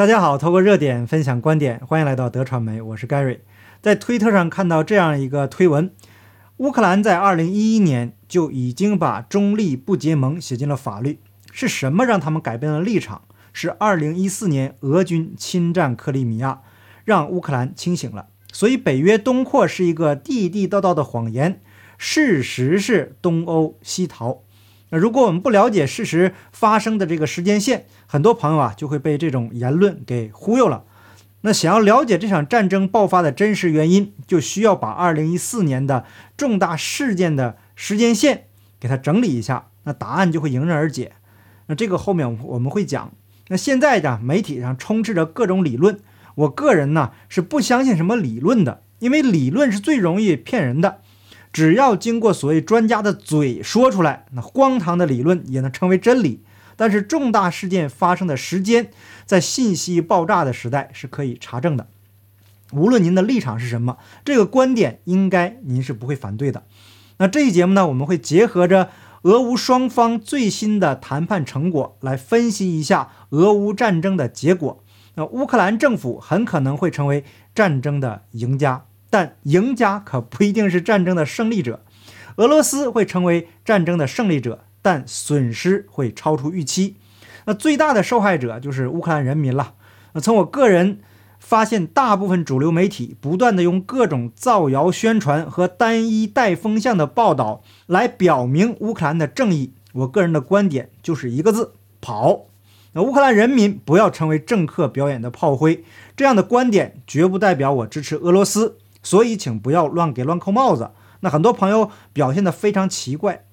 大家好，透过热点分享观点，欢迎来到德传媒，我是 Gary。在推特上看到这样一个推文：乌克兰在2011年就已经把中立不结盟写进了法律，是什么让他们改变了立场？是2014年俄军侵占克里米亚，让乌克兰清醒了。所以北约东扩是一个地地道道的谎言，事实是东欧西逃。那如果我们不了解事实发生的这个时间线，很多朋友啊就会被这种言论给忽悠了。那想要了解这场战争爆发的真实原因，就需要把2014年的重大事件的时间线给它整理一下，那答案就会迎刃而解。那这个后面我们会讲。那现在的媒体上充斥着各种理论，我个人呢是不相信什么理论的，因为理论是最容易骗人的。只要经过所谓专家的嘴说出来，那荒唐的理论也能成为真理。但是重大事件发生的时间，在信息爆炸的时代是可以查证的。无论您的立场是什么，这个观点应该您是不会反对的。那这期节目呢，我们会结合着俄乌双方最新的谈判成果来分析一下俄乌战争的结果。那乌克兰政府很可能会成为战争的赢家。但赢家可不一定是战争的胜利者，俄罗斯会成为战争的胜利者，但损失会超出预期。那最大的受害者就是乌克兰人民了。那从我个人发现，大部分主流媒体不断的用各种造谣宣传和单一带风向的报道来表明乌克兰的正义。我个人的观点就是一个字：跑。那乌克兰人民不要成为政客表演的炮灰。这样的观点绝不代表我支持俄罗斯。所以，请不要乱给乱扣帽子。那很多朋友表现得非常奇怪。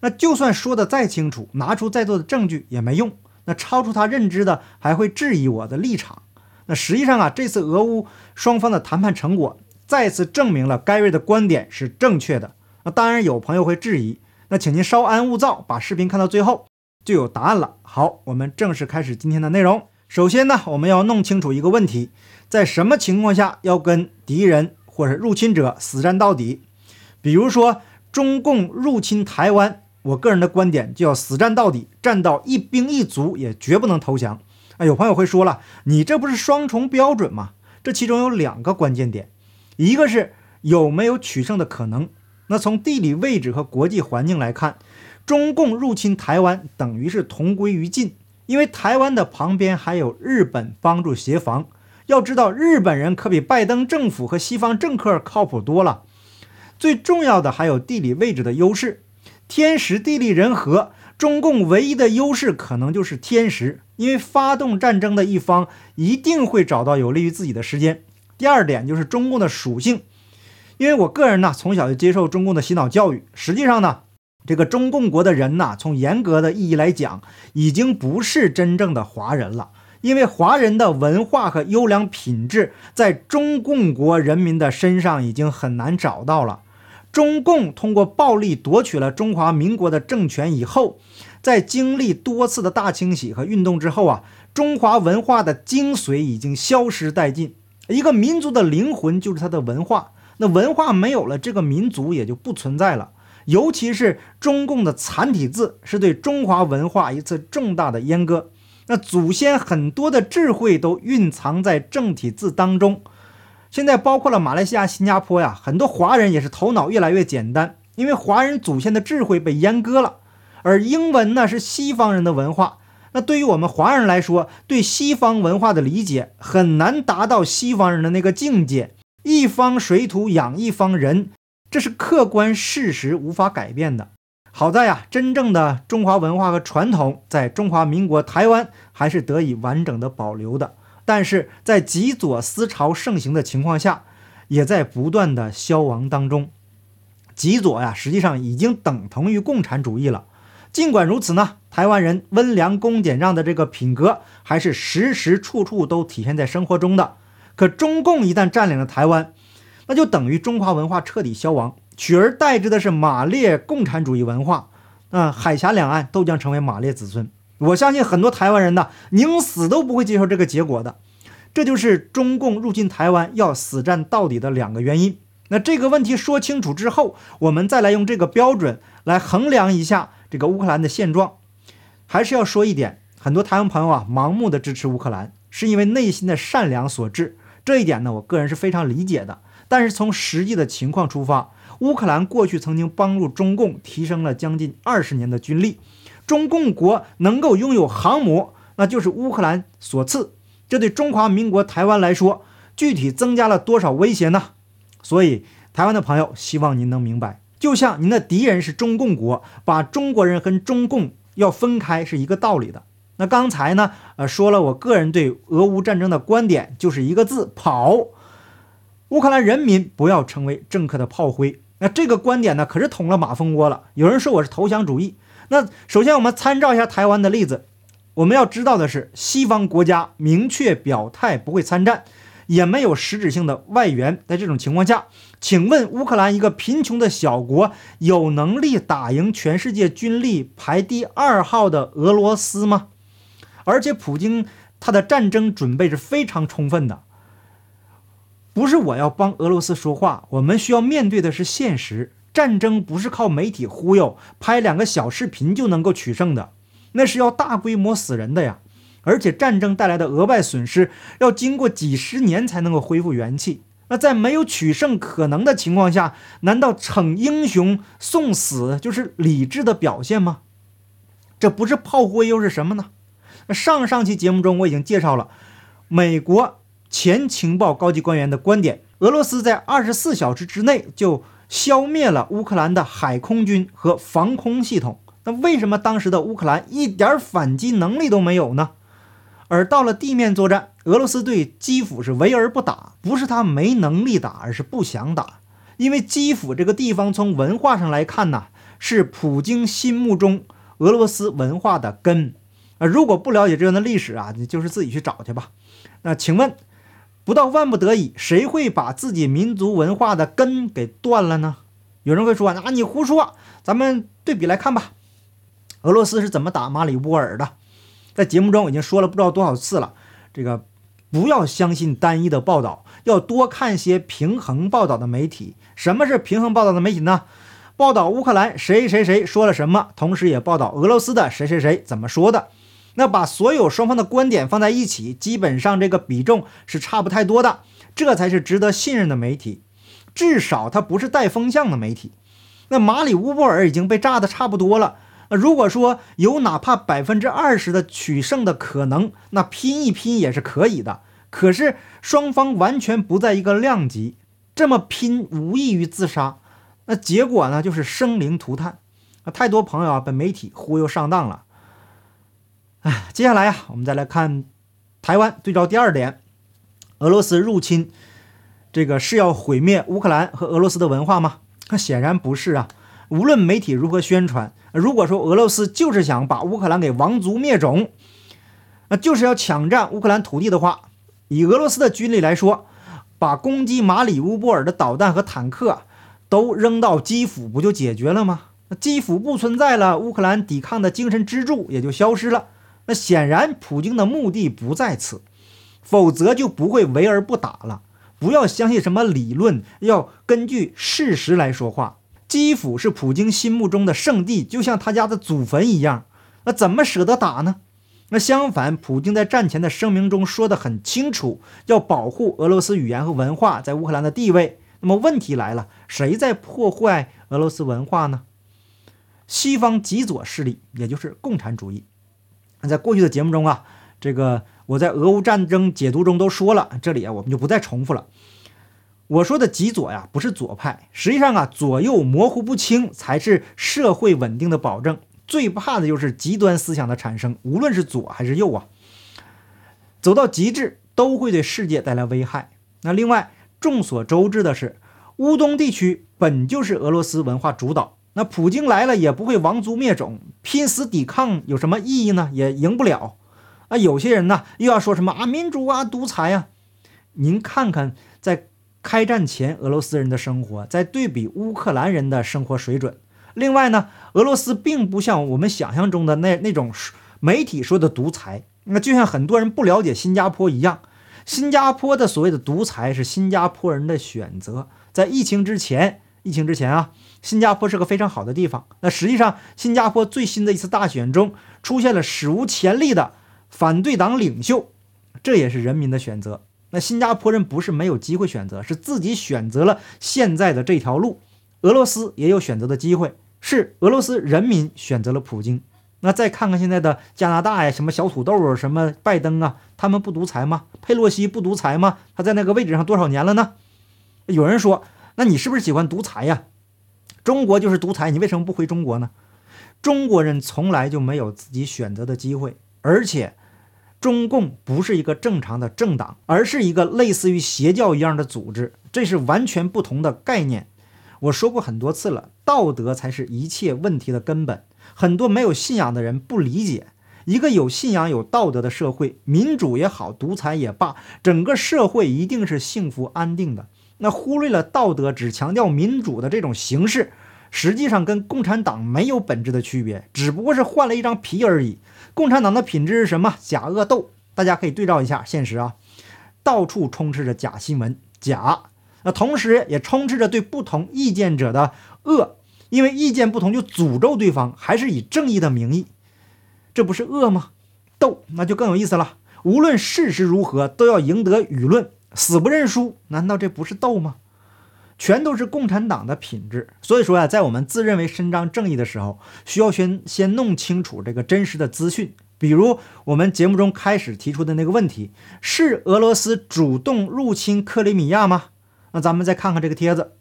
那就算说得再清楚，拿出再多的证据也没用。那超出他认知的还会质疑我的立场。那实际上啊，这次俄乌双方的谈判成果再次证明了盖瑞的观点是正确的。那当然有朋友会质疑。那请您稍安勿躁，把视频看到最后就有答案了。好，我们正式开始今天的内容。首先呢，我们要弄清楚一个问题：在什么情况下要跟敌人？或者入侵者死战到底，比如说中共入侵台湾，我个人的观点就要死战到底，战到一兵一卒也绝不能投降。啊，有朋友会说了，你这不是双重标准吗？这其中有两个关键点，一个是有没有取胜的可能。那从地理位置和国际环境来看，中共入侵台湾等于是同归于尽，因为台湾的旁边还有日本帮助协防。要知道，日本人可比拜登政府和西方政客靠谱多了。最重要的还有地理位置的优势，天时地利人和。中共唯一的优势可能就是天时，因为发动战争的一方一定会找到有利于自己的时间。第二点就是中共的属性，因为我个人呢从小就接受中共的洗脑教育，实际上呢，这个中共国的人呐，从严格的意义来讲，已经不是真正的华人了。因为华人的文化和优良品质在中共国人民的身上已经很难找到了。中共通过暴力夺取了中华民国的政权以后，在经历多次的大清洗和运动之后啊，中华文化的精髓已经消失殆尽。一个民族的灵魂就是它的文化，那文化没有了，这个民族也就不存在了。尤其是中共的残体字，是对中华文化一次重大的阉割。那祖先很多的智慧都蕴藏在正体字当中，现在包括了马来西亚、新加坡呀，很多华人也是头脑越来越简单，因为华人祖先的智慧被阉割了。而英文呢是西方人的文化，那对于我们华人来说，对西方文化的理解很难达到西方人的那个境界。一方水土养一方人，这是客观事实，无法改变的。好在呀，真正的中华文化和传统在中华民国台湾还是得以完整的保留的，但是在极左思潮盛行的情况下，也在不断的消亡当中。极左呀，实际上已经等同于共产主义了。尽管如此呢，台湾人温良恭俭让的这个品格还是时时处处都体现在生活中的。可中共一旦占领了台湾，那就等于中华文化彻底消亡。取而代之的是马列共产主义文化，那，海峡两岸都将成为马列子孙。我相信很多台湾人呢，宁死都不会接受这个结果的。这就是中共入侵台湾要死战到底的两个原因。那这个问题说清楚之后，我们再来用这个标准来衡量一下这个乌克兰的现状。还是要说一点，很多台湾朋友啊，盲目的支持乌克兰，是因为内心的善良所致。这一点呢，我个人是非常理解的。但是从实际的情况出发，乌克兰过去曾经帮助中共提升了将近二十年的军力，中共国能够拥有航母，那就是乌克兰所赐。这对中华民国台湾来说，具体增加了多少威胁呢？所以，台湾的朋友，希望您能明白，就像您的敌人是中共国，把中国人跟中共要分开是一个道理的。那刚才呢，呃，说了我个人对俄乌战争的观点，就是一个字：跑。乌克兰人民不要成为政客的炮灰。那这个观点呢，可是捅了马蜂窝了。有人说我是投降主义。那首先我们参照一下台湾的例子，我们要知道的是，西方国家明确表态不会参战，也没有实质性的外援。在这种情况下，请问乌克兰一个贫穷的小国，有能力打赢全世界军力排第二号的俄罗斯吗？而且普京他的战争准备是非常充分的，不是我要帮俄罗斯说话，我们需要面对的是现实。战争不是靠媒体忽悠、拍两个小视频就能够取胜的，那是要大规模死人的呀！而且战争带来的额外损失要经过几十年才能够恢复元气。那在没有取胜可能的情况下，难道逞英雄送死就是理智的表现吗？这不是炮灰又是什么呢？那上上期节目中我已经介绍了美国前情报高级官员的观点：俄罗斯在二十四小时之内就消灭了乌克兰的海空军和防空系统。那为什么当时的乌克兰一点反击能力都没有呢？而到了地面作战，俄罗斯对基辅是围而不打，不是他没能力打，而是不想打。因为基辅这个地方从文化上来看呢，是普京心目中俄罗斯文化的根。啊，如果不了解这样的历史啊，你就是自己去找去吧。那请问，不到万不得已，谁会把自己民族文化的根给断了呢？有人会说啊，你胡说。咱们对比来看吧，俄罗斯是怎么打马里乌尔的？在节目中我已经说了不知道多少次了。这个不要相信单一的报道，要多看些平衡报道的媒体。什么是平衡报道的媒体呢？报道乌克兰谁谁谁说了什么，同时也报道俄罗斯的谁谁谁怎么说的。那把所有双方的观点放在一起，基本上这个比重是差不太多的，这才是值得信任的媒体，至少它不是带风向的媒体。那马里乌波尔已经被炸得差不多了，那如果说有哪怕百分之二十的取胜的可能，那拼一拼也是可以的。可是双方完全不在一个量级，这么拼无异于自杀，那结果呢就是生灵涂炭。啊，太多朋友啊被媒体忽悠上当了。哎，接下来呀，我们再来看台湾对照第二点，俄罗斯入侵这个是要毁灭乌克兰和俄罗斯的文化吗？那显然不是啊。无论媒体如何宣传，如果说俄罗斯就是想把乌克兰给王族灭种，那就是要抢占乌克兰土地的话，以俄罗斯的军力来说，把攻击马里乌波尔的导弹和坦克都扔到基辅，不就解决了吗？基辅不存在了，乌克兰抵抗的精神支柱也就消失了。那显然，普京的目的不在此，否则就不会围而不打了。不要相信什么理论，要根据事实来说话。基辅是普京心目中的圣地，就像他家的祖坟一样。那怎么舍得打呢？那相反，普京在战前的声明中说得很清楚，要保护俄罗斯语言和文化在乌克兰的地位。那么问题来了，谁在破坏俄罗斯文化呢？西方极左势力，也就是共产主义。在过去的节目中啊，这个我在俄乌战争解读中都说了，这里啊我们就不再重复了。我说的极左呀，不是左派，实际上啊左右模糊不清才是社会稳定的保证。最怕的就是极端思想的产生，无论是左还是右啊，走到极致都会对世界带来危害。那另外众所周知的是，乌东地区本就是俄罗斯文化主导。那普京来了也不会亡族灭种，拼死抵抗有什么意义呢？也赢不了。啊，有些人呢又要说什么啊民主啊独裁啊。您看看在开战前俄罗斯人的生活，在对比乌克兰人的生活水准。另外呢，俄罗斯并不像我们想象中的那那种媒体说的独裁。那就像很多人不了解新加坡一样，新加坡的所谓的独裁是新加坡人的选择。在疫情之前，疫情之前啊。新加坡是个非常好的地方。那实际上，新加坡最新的一次大选中出现了史无前例的反对党领袖，这也是人民的选择。那新加坡人不是没有机会选择，是自己选择了现在的这条路。俄罗斯也有选择的机会，是俄罗斯人民选择了普京。那再看看现在的加拿大呀，什么小土豆啊，什么拜登啊，他们不独裁吗？佩洛西不独裁吗？他在那个位置上多少年了呢？有人说，那你是不是喜欢独裁呀？中国就是独裁，你为什么不回中国呢？中国人从来就没有自己选择的机会，而且中共不是一个正常的政党，而是一个类似于邪教一样的组织，这是完全不同的概念。我说过很多次了，道德才是一切问题的根本。很多没有信仰的人不理解，一个有信仰、有道德的社会，民主也好，独裁也罢，整个社会一定是幸福安定的。那忽略了道德，只强调民主的这种形式，实际上跟共产党没有本质的区别，只不过是换了一张皮而已。共产党的品质是什么？假恶斗。大家可以对照一下现实啊，到处充斥着假新闻，假，那同时也充斥着对不同意见者的恶。因为意见不同就诅咒对方，还是以正义的名义，这不是恶吗？斗那就更有意思了。无论事实如何，都要赢得舆论，死不认输，难道这不是斗吗？全都是共产党的品质。所以说呀，在我们自认为伸张正义的时候，需要先先弄清楚这个真实的资讯。比如我们节目中开始提出的那个问题：是俄罗斯主动入侵克里米亚吗？那咱们再看看这个帖子。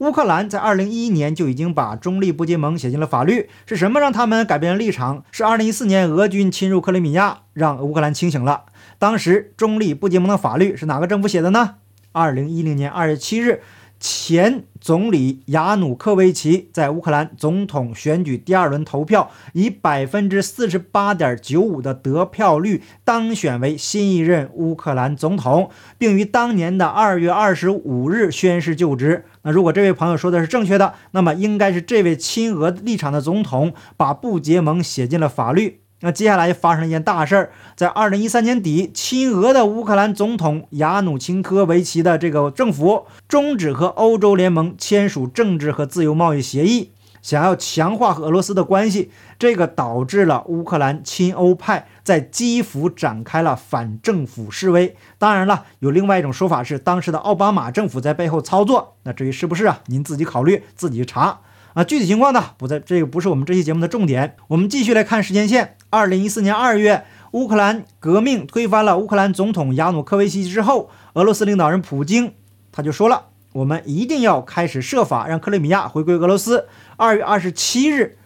乌克兰在二零一一年就已经把中立不结盟写进了法律，是什么让他们改变了立场？是二零一四年俄军侵入克里米亚，让乌克兰清醒了。当时中立不结盟的法律是哪个政府写的呢？二零一零年二月七日。前总理亚努科维奇在乌克兰总统选举第二轮投票，以百分之四十八点九五的得票率当选为新一任乌克兰总统，并于当年的二月二十五日宣誓就职。那如果这位朋友说的是正确的，那么应该是这位亲俄立场的总统把不结盟写进了法律。那接下来发生了一件大事儿，在二零一三年底，亲俄的乌克兰总统亚努钦科维奇的这个政府终止和欧洲联盟签署政治和自由贸易协议，想要强化和俄罗斯的关系，这个导致了乌克兰亲欧派在基辅展开了反政府示威。当然了，有另外一种说法是，当时的奥巴马政府在背后操作。那至于是不是啊，您自己考虑，自己查。啊，具体情况呢不在这个不是我们这期节目的重点。我们继续来看时间线。二零一四年二月，乌克兰革命推翻了乌克兰总统亚努科维奇之后，俄罗斯领导人普京他就说了：“我们一定要开始设法让克里米亚回归俄罗斯。”二月二十七日，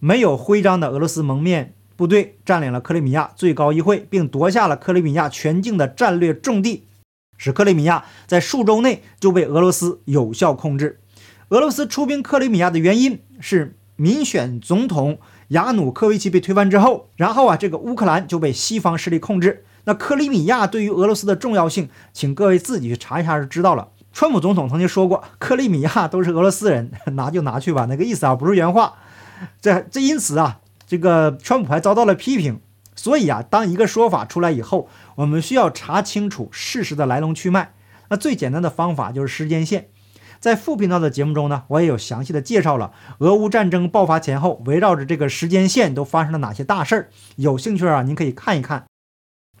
没有徽章的俄罗斯蒙面部队占领了克里米亚最高议会，并夺下了克里米亚全境的战略重地，使克里米亚在数周内就被俄罗斯有效控制。俄罗斯出兵克里米亚的原因是民选总统亚努科维奇被推翻之后，然后啊，这个乌克兰就被西方势力控制。那克里米亚对于俄罗斯的重要性，请各位自己去查一下就知道了。川普总统曾经说过，克里米亚都是俄罗斯人，拿就拿去吧，那个意思啊，不是原话。这这因此啊，这个川普还遭到了批评。所以啊，当一个说法出来以后，我们需要查清楚事实的来龙去脉。那最简单的方法就是时间线。在副频道的节目中呢，我也有详细的介绍了俄乌战争爆发前后，围绕着这个时间线都发生了哪些大事儿。有兴趣啊，您可以看一看。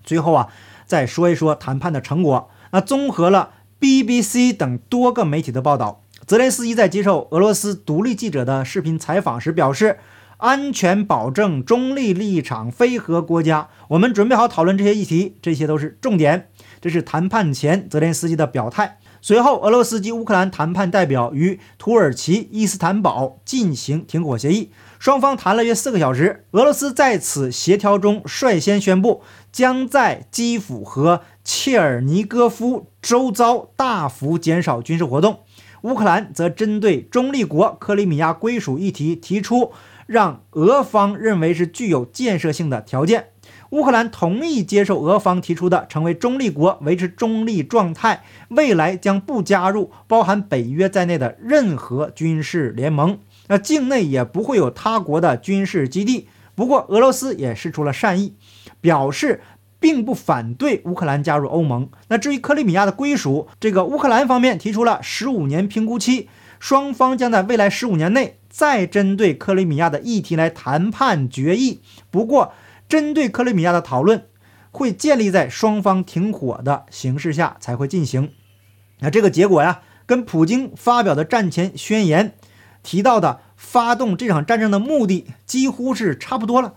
最后啊，再说一说谈判的成果。那综合了 BBC 等多个媒体的报道，泽连斯基在接受俄罗斯独立记者的视频采访时表示：“安全保证、中立立场、非核国家，我们准备好讨论这些议题，这些都是重点。”这是谈判前泽连斯基的表态。随后，俄罗斯及乌克兰谈判代表与土耳其伊斯坦堡进行停火协议，双方谈了约四个小时。俄罗斯在此协调中率先宣布，将在基辅和切尔尼戈夫周遭大幅减少军事活动。乌克兰则针对中立国克里米亚归属议题提出让俄方认为是具有建设性的条件。乌克兰同意接受俄方提出的成为中立国，维持中立状态，未来将不加入包含北约在内的任何军事联盟，那境内也不会有他国的军事基地。不过，俄罗斯也示出了善意，表示并不反对乌克兰加入欧盟。那至于克里米亚的归属，这个乌克兰方面提出了十五年评估期，双方将在未来十五年内再针对克里米亚的议题来谈判决议。不过，针对克里米亚的讨论，会建立在双方停火的形势下才会进行。那这个结果呀，跟普京发表的战前宣言提到的发动这场战争的目的几乎是差不多了，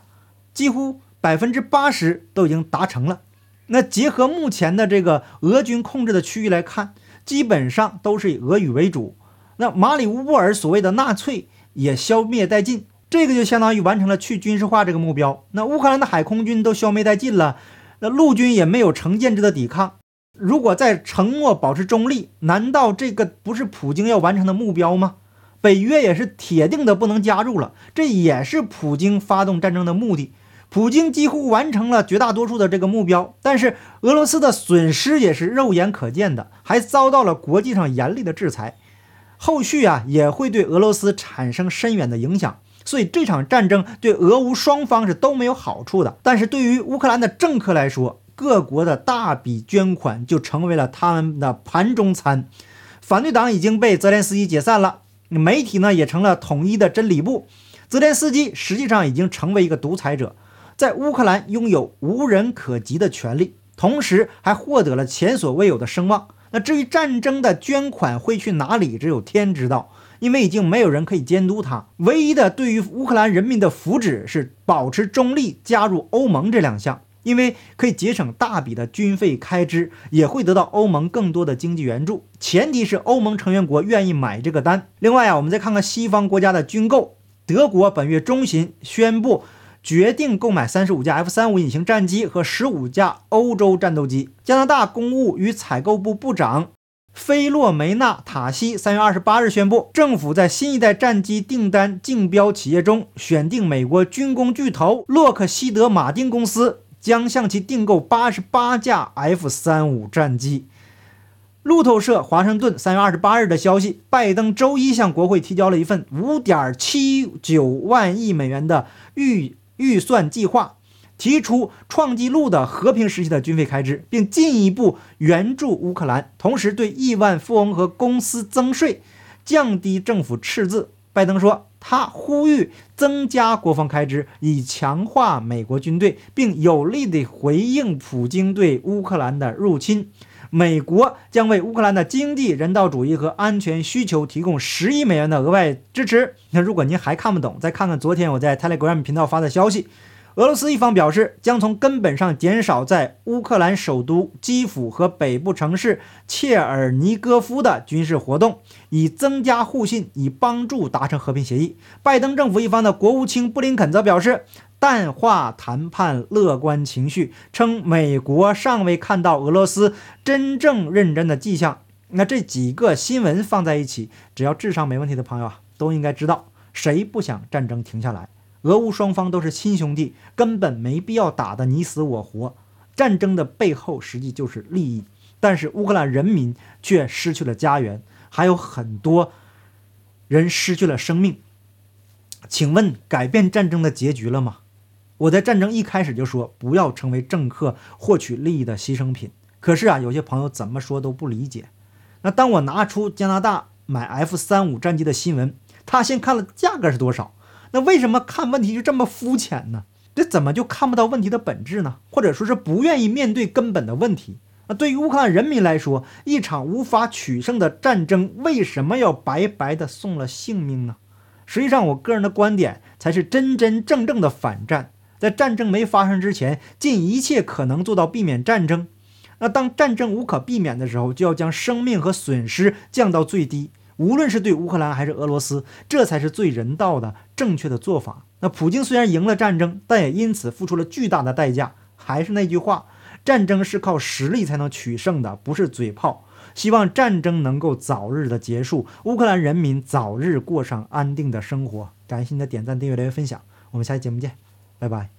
几乎百分之八十都已经达成了。那结合目前的这个俄军控制的区域来看，基本上都是以俄语为主。那马里乌波尔所谓的纳粹也消灭殆尽，这个就相当于完成了去军事化这个目标。那乌克兰的海空军都消灭殆尽了，那陆军也没有成建制的抵抗。如果在承诺保持中立，难道这个不是普京要完成的目标吗？北约也是铁定的不能加入了，这也是普京发动战争的目的。普京几乎完成了绝大多数的这个目标，但是俄罗斯的损失也是肉眼可见的，还遭到了国际上严厉的制裁。后续啊也会对俄罗斯产生深远的影响，所以这场战争对俄乌双方是都没有好处的。但是对于乌克兰的政客来说，各国的大笔捐款就成为了他们的盘中餐。反对党已经被泽连斯基解散了，媒体呢也成了统一的真理部。泽连斯基实际上已经成为一个独裁者。在乌克兰拥有无人可及的权利，同时还获得了前所未有的声望。那至于战争的捐款会去哪里，只有天知道，因为已经没有人可以监督他。唯一的对于乌克兰人民的福祉是保持中立、加入欧盟这两项，因为可以节省大笔的军费开支，也会得到欧盟更多的经济援助。前提是欧盟成员国愿意买这个单。另外啊，我们再看看西方国家的军购，德国本月中旬宣布。决定购买三十五架 F 三五隐形战机和十五架欧洲战斗机。加拿大公务与采购部部长菲洛梅纳塔西三月二十八日宣布，政府在新一代战机订单竞标企业中选定美国军工巨头洛克希德马丁公司，将向其订购八十八架 F 三五战机。路透社华盛顿三月二十八日的消息，拜登周一向国会提交了一份五点七九万亿美元的预。预算计划提出创纪录的和平时期的军费开支，并进一步援助乌克兰，同时对亿万富翁和公司增税，降低政府赤字。拜登说，他呼吁增加国防开支，以强化美国军队，并有力地回应普京对乌克兰的入侵。美国将为乌克兰的经济、人道主义和安全需求提供十亿美元的额外支持。那如果您还看不懂，再看看昨天我在 Telegram 频道发的消息。俄罗斯一方表示，将从根本上减少在乌克兰首都基辅和北部城市切尔尼戈夫的军事活动，以增加互信，以帮助达成和平协议。拜登政府一方的国务卿布林肯则表示。淡化谈判乐观情绪，称美国尚未看到俄罗斯真正认真的迹象。那这几个新闻放在一起，只要智商没问题的朋友啊，都应该知道，谁不想战争停下来？俄乌双方都是亲兄弟，根本没必要打得你死我活。战争的背后实际就是利益，但是乌克兰人民却失去了家园，还有很多人失去了生命。请问，改变战争的结局了吗？我在战争一开始就说不要成为政客获取利益的牺牲品。可是啊，有些朋友怎么说都不理解。那当我拿出加拿大买 F 三五战机的新闻，他先看了价格是多少。那为什么看问题就这么肤浅呢？这怎么就看不到问题的本质呢？或者说是不愿意面对根本的问题？那对于乌克兰人民来说，一场无法取胜的战争，为什么要白白的送了性命呢？实际上，我个人的观点才是真真正正的反战。在战争没发生之前，尽一切可能做到避免战争。那当战争无可避免的时候，就要将生命和损失降到最低。无论是对乌克兰还是俄罗斯，这才是最人道的正确的做法。那普京虽然赢了战争，但也因此付出了巨大的代价。还是那句话，战争是靠实力才能取胜的，不是嘴炮。希望战争能够早日的结束，乌克兰人民早日过上安定的生活。感谢您的点赞、订阅、留言、分享，我们下期节目见。拜拜。